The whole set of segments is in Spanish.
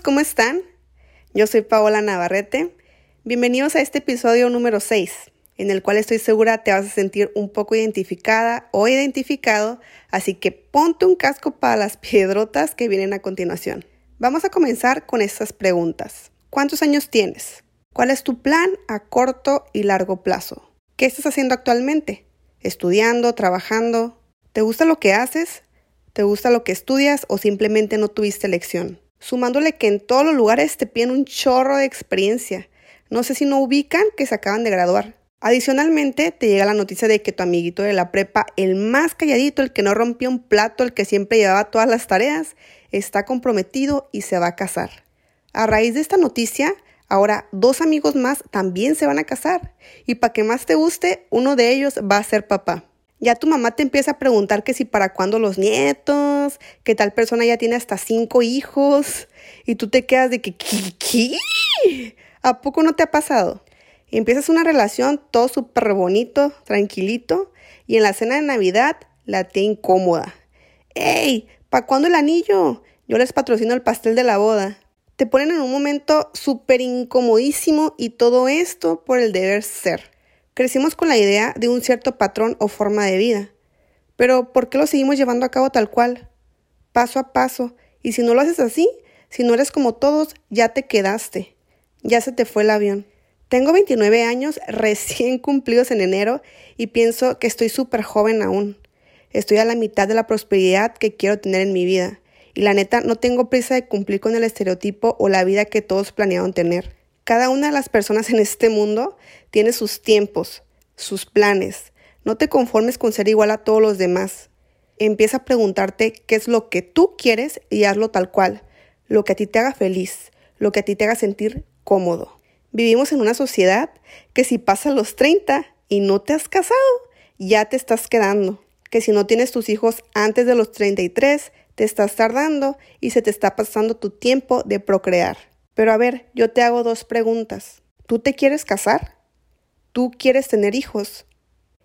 ¿cómo están? Yo soy Paola Navarrete. Bienvenidos a este episodio número 6, en el cual estoy segura te vas a sentir un poco identificada o identificado, así que ponte un casco para las piedrotas que vienen a continuación. Vamos a comenzar con estas preguntas. ¿Cuántos años tienes? ¿Cuál es tu plan a corto y largo plazo? ¿Qué estás haciendo actualmente? ¿Estudiando? ¿Trabajando? ¿Te gusta lo que haces? ¿Te gusta lo que estudias o simplemente no tuviste elección? Sumándole que en todos los lugares te piden un chorro de experiencia. No sé si no ubican que se acaban de graduar. Adicionalmente, te llega la noticia de que tu amiguito de la prepa, el más calladito, el que no rompía un plato, el que siempre llevaba todas las tareas, está comprometido y se va a casar. A raíz de esta noticia, ahora dos amigos más también se van a casar. Y para que más te guste, uno de ellos va a ser papá. Ya tu mamá te empieza a preguntar que si para cuándo los nietos, que tal persona ya tiene hasta cinco hijos, y tú te quedas de que, ¿qué? ¿A poco no te ha pasado? Empiezas una relación todo súper bonito, tranquilito, y en la cena de Navidad la tía incómoda. ¡Ey! ¿Para cuándo el anillo? Yo les patrocino el pastel de la boda. Te ponen en un momento súper incomodísimo y todo esto por el deber ser. Crecimos con la idea de un cierto patrón o forma de vida. Pero ¿por qué lo seguimos llevando a cabo tal cual? Paso a paso. Y si no lo haces así, si no eres como todos, ya te quedaste. Ya se te fue el avión. Tengo 29 años recién cumplidos en enero y pienso que estoy súper joven aún. Estoy a la mitad de la prosperidad que quiero tener en mi vida. Y la neta, no tengo prisa de cumplir con el estereotipo o la vida que todos planearon tener. Cada una de las personas en este mundo tiene sus tiempos, sus planes. No te conformes con ser igual a todos los demás. Empieza a preguntarte qué es lo que tú quieres y hazlo tal cual, lo que a ti te haga feliz, lo que a ti te haga sentir cómodo. Vivimos en una sociedad que si pasas los 30 y no te has casado, ya te estás quedando. Que si no tienes tus hijos antes de los 33, te estás tardando y se te está pasando tu tiempo de procrear. Pero a ver, yo te hago dos preguntas. ¿Tú te quieres casar? ¿Tú quieres tener hijos?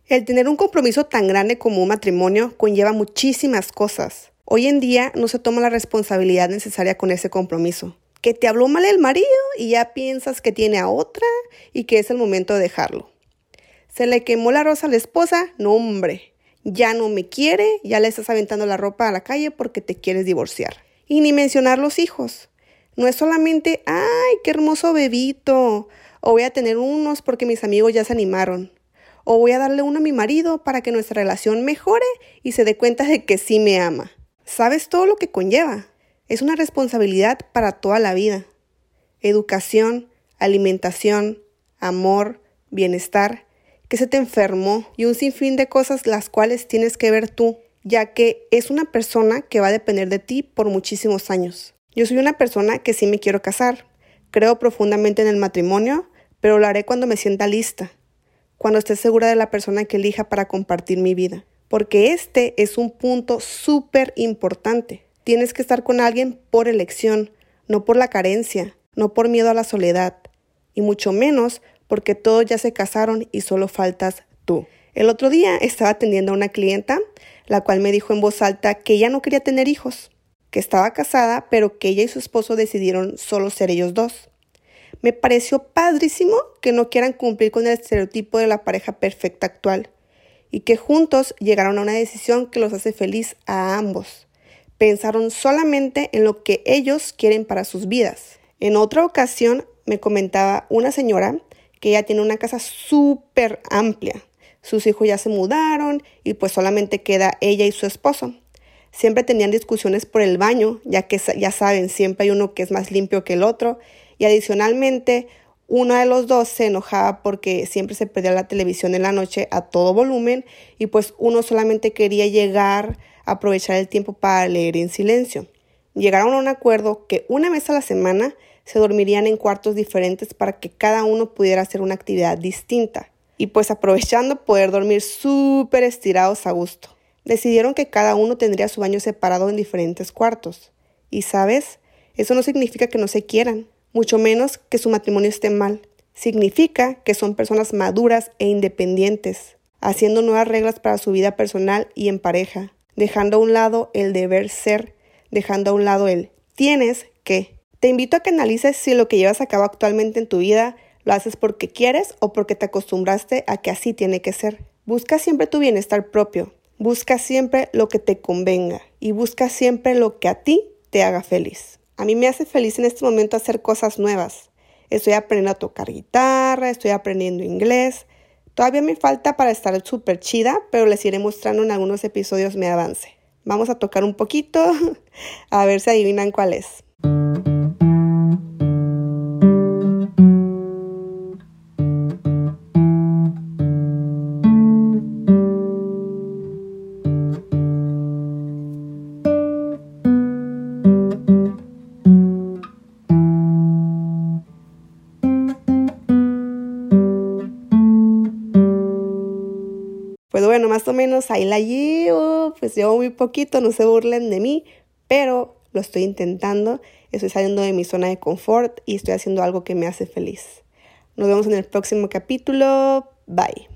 El tener un compromiso tan grande como un matrimonio conlleva muchísimas cosas. Hoy en día no se toma la responsabilidad necesaria con ese compromiso. Que te habló mal el marido y ya piensas que tiene a otra y que es el momento de dejarlo. Se le quemó la rosa a la esposa, no hombre, ya no me quiere, ya le estás aventando la ropa a la calle porque te quieres divorciar. Y ni mencionar los hijos. No es solamente, ay, qué hermoso bebito, o voy a tener unos porque mis amigos ya se animaron, o voy a darle uno a mi marido para que nuestra relación mejore y se dé cuenta de que sí me ama. ¿Sabes todo lo que conlleva? Es una responsabilidad para toda la vida. Educación, alimentación, amor, bienestar, que se te enfermó y un sinfín de cosas las cuales tienes que ver tú, ya que es una persona que va a depender de ti por muchísimos años. Yo soy una persona que sí me quiero casar. Creo profundamente en el matrimonio, pero lo haré cuando me sienta lista, cuando esté segura de la persona que elija para compartir mi vida. Porque este es un punto súper importante. Tienes que estar con alguien por elección, no por la carencia, no por miedo a la soledad, y mucho menos porque todos ya se casaron y solo faltas tú. El otro día estaba atendiendo a una clienta, la cual me dijo en voz alta que ella no quería tener hijos, que estaba casada, pero que ella y su esposo decidieron solo ser ellos dos. Me pareció padrísimo que no quieran cumplir con el estereotipo de la pareja perfecta actual y que juntos llegaron a una decisión que los hace feliz a ambos. Pensaron solamente en lo que ellos quieren para sus vidas. En otra ocasión me comentaba una señora que ella tiene una casa súper amplia. Sus hijos ya se mudaron y pues solamente queda ella y su esposo. Siempre tenían discusiones por el baño, ya que ya saben, siempre hay uno que es más limpio que el otro. Y adicionalmente, uno de los dos se enojaba porque siempre se perdía la televisión en la noche a todo volumen y pues uno solamente quería llegar a aprovechar el tiempo para leer en silencio. Llegaron a un acuerdo que una vez a la semana se dormirían en cuartos diferentes para que cada uno pudiera hacer una actividad distinta y pues aprovechando poder dormir súper estirados a gusto decidieron que cada uno tendría su baño separado en diferentes cuartos. Y sabes, eso no significa que no se quieran, mucho menos que su matrimonio esté mal. Significa que son personas maduras e independientes, haciendo nuevas reglas para su vida personal y en pareja, dejando a un lado el deber ser, dejando a un lado el tienes que. Te invito a que analices si lo que llevas a cabo actualmente en tu vida lo haces porque quieres o porque te acostumbraste a que así tiene que ser. Busca siempre tu bienestar propio, busca siempre lo que te convenga y busca siempre lo que a ti te haga feliz. A mí me hace feliz en este momento hacer cosas nuevas. Estoy aprendiendo a tocar guitarra, estoy aprendiendo inglés. Todavía me falta para estar súper chida, pero les iré mostrando en algunos episodios mi avance. Vamos a tocar un poquito, a ver si adivinan cuál es. Pues bueno, más o menos ahí la llevo, pues llevo muy poquito, no se burlen de mí, pero lo estoy intentando, estoy saliendo de mi zona de confort y estoy haciendo algo que me hace feliz. Nos vemos en el próximo capítulo, bye.